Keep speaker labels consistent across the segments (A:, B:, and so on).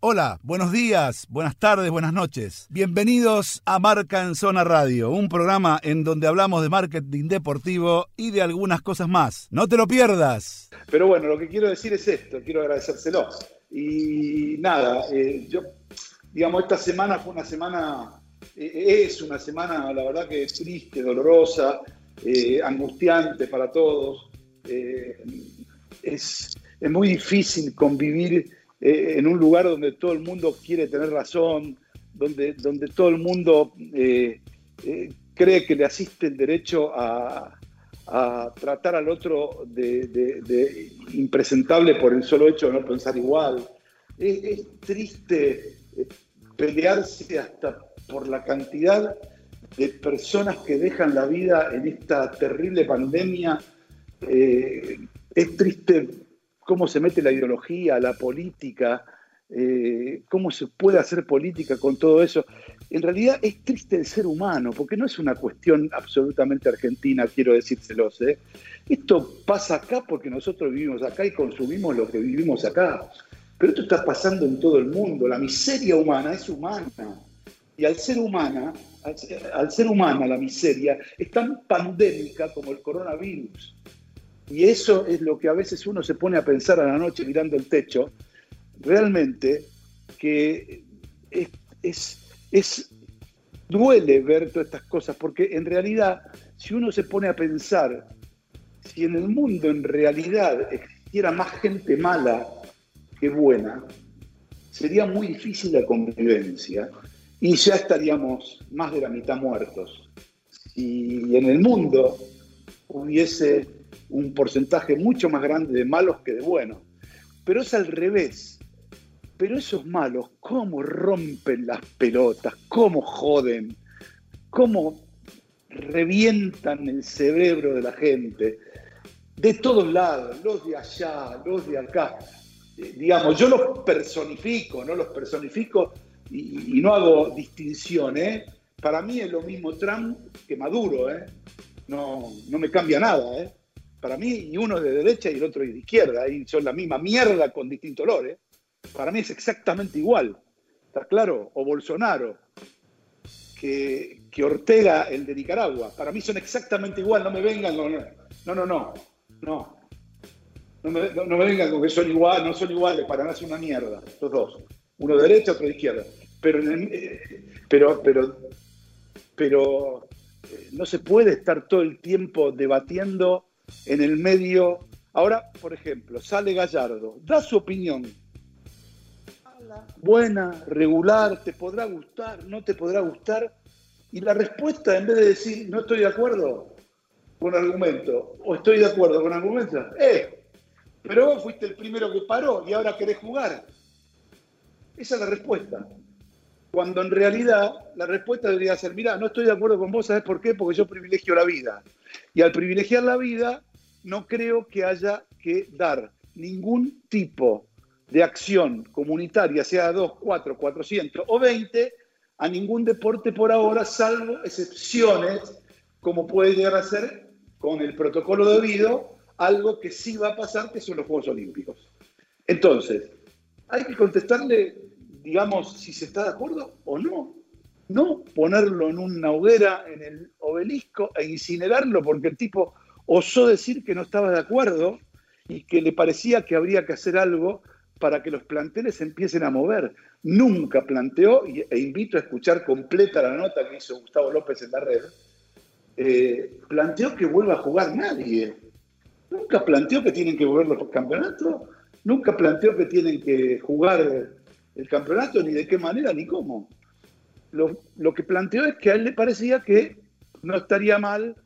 A: Hola, buenos días, buenas tardes, buenas noches. Bienvenidos a Marca en Zona Radio, un programa en donde hablamos de marketing deportivo y de algunas cosas más. No te lo pierdas.
B: Pero bueno, lo que quiero decir es esto, quiero agradecérselo. Y nada, eh, yo, digamos, esta semana fue una semana, eh, es una semana, la verdad que triste, dolorosa, eh, angustiante para todos. es, es muy difícil convivir eh, en un lugar donde todo el mundo quiere tener razón, donde, donde todo el mundo eh, eh, cree que le asiste el derecho a, tratar al otro de, impresentable por el solo hecho de no pensar igual. Es, triste pelearse hasta por la cantidad de personas que dejan la vida en esta terrible pandemia. es triste cómo se mete la ideología, la política, eh, cómo se puede hacer política con todo eso. En realidad es triste el ser humano, porque no es una cuestión absolutamente argentina, quiero decírselos. ¿eh? Esto pasa acá porque nosotros vivimos acá y consumimos lo que vivimos acá. Pero esto está pasando en todo el mundo. La miseria humana es humana. Y al ser humana, al, al ser humana la miseria es tan pandémica como el coronavirus. Y eso es lo que a veces uno se pone a pensar a la noche mirando el techo, realmente que es, es, duele ver todas estas cosas, porque en realidad, si uno se pone a pensar, si en el mundo en realidad existiera más gente mala que buena, sería muy difícil la convivencia y ya estaríamos más de la mitad muertos. Si en el mundo hubiese un porcentaje mucho más grande de malos que de buenos. Pero es al revés. Pero esos malos, ¿cómo rompen las pelotas? ¿Cómo joden? ¿Cómo revientan el cerebro de la gente? De todos lados, los de allá, los de acá. Eh, digamos, yo los personifico, no los personifico y, no hago distinción. ¿eh? Para mí es lo mismo Trump que Maduro. ¿eh? No, no me cambia nada. ¿eh? Para mí, y uno de derecha y el otro de izquierda, y son la misma mierda con distinto olor. ¿eh? Para mí es exactamente igual. ¿Está claro? O Bolsonaro, que, Ortega, el de Nicaragua. Para mí son exactamente igual. No me vengan con. No, no, no. No. No me, vengan con que son iguales, no son iguales, para nada es una mierda, los dos. Uno de derecha, otro de izquierda. Pero, eh, pero, pero, pero eh, no se puede estar todo el tiempo debatiendo en el medio. Ahora, por ejemplo, sale Gallardo, da su opinión. Buena, regular, te podrá gustar, no te podrá gustar. Y la respuesta, en vez de decir no estoy de acuerdo con argumento o estoy de acuerdo con argumento, eh, pero vos fuiste el primero que paró y ahora querés jugar. Esa es la respuesta. Cuando en realidad la respuesta debería ser, mira, no estoy de acuerdo con vos, ¿sabes por qué? Porque yo privilegio la vida. Y al privilegiar la vida, no creo que haya que dar ningún tipo de acción comunitaria, sea 2, 4, 400 o 20, a ningún deporte por ahora, salvo excepciones, como puede llegar a ser con el protocolo debido, algo que sí va a pasar, que son los Juegos Olímpicos. Entonces, hay que contestarle, digamos, si se está de acuerdo o no no ponerlo en una hoguera en el obelisco e incinerarlo porque el tipo osó decir que no estaba de acuerdo y que le parecía que habría que hacer algo para que los planteles empiecen a mover. Nunca planteó, e invito a escuchar completa la nota que hizo Gustavo López en la red, eh, planteó que vuelva a jugar nadie. Nunca planteó que tienen que volver los campeonatos, nunca planteó que tienen que jugar el campeonato, ni de qué manera, ni cómo lo, que planteó es que a él le parecía que no estaría mal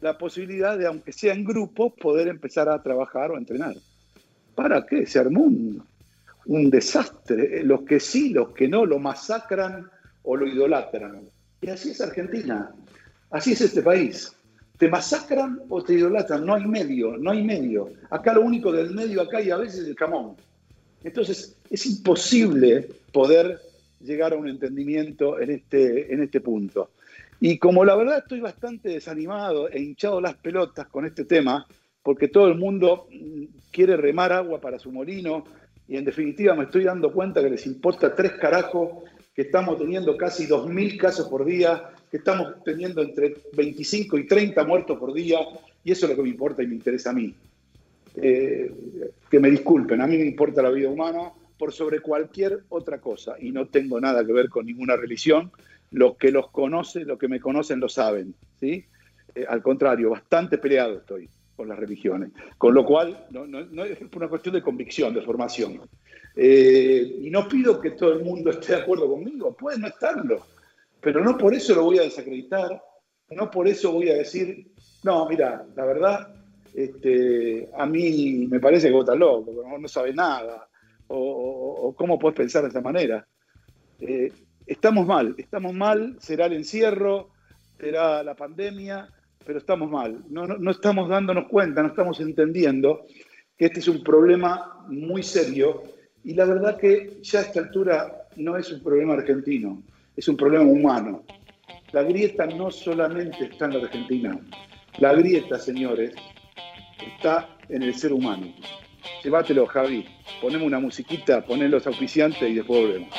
B: la posibilidad de, aunque sea en grupos, poder empezar a trabajar o a entrenar. ¿Para qué? Se armó un, un desastre. Los que sí, los que no, lo masacran o lo idolatran. Y así es Argentina. Así es este país. Te masacran o te idolatran. No hay medio, no hay medio. Acá lo único del medio acá y a veces el camón. Entonces es imposible poder llegar a un entendimiento en este, en este punto. Y como la verdad estoy bastante desanimado e hinchado las pelotas con este tema, porque todo el mundo mm, quiere remar agua para su molino y en definitiva me estoy dando cuenta que les importa tres carajos, que estamos teniendo casi 2.000 casos por día, que estamos teniendo entre 25 y 30 muertos por día, y eso es lo que me importa y me interesa a mí. Eh, que me disculpen, a mí me importa la vida humana por sobre cualquier otra cosa, y no tengo nada que ver con ninguna religión, los que los conocen, los que me conocen lo saben, ¿sí? Eh, al contrario, bastante peleado estoy con las religiones. Con lo cual, no, es una cuestión de convicción, de formación. Eh, y no pido que todo el mundo esté de acuerdo conmigo, puede no estarlo, pero no por eso lo voy a desacreditar, no por eso voy a decir, no, mira, la verdad, este, a mí me parece que vos estás loco, no, no sabes nada, o, cómo puedes pensar de esta manera. Eh, estamos mal, estamos mal, será el encierro, será la pandemia, pero estamos mal. No, estamos dándonos cuenta, no estamos entendiendo que este es un problema muy serio y la verdad que ya a esta altura no es un problema argentino, es un problema humano. La grieta no solamente está en la Argentina, la grieta, señores, está en el ser humano. Llévatelo, Javi. Ponemos una musiquita, poné los auspiciantes y después volvemos.